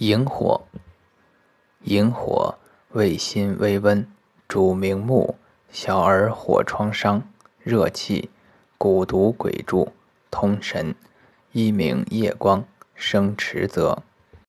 萤火，萤火味辛微温，主明目，小儿火疮伤，热气，蛊毒鬼柱，通神。一名夜光，生迟则。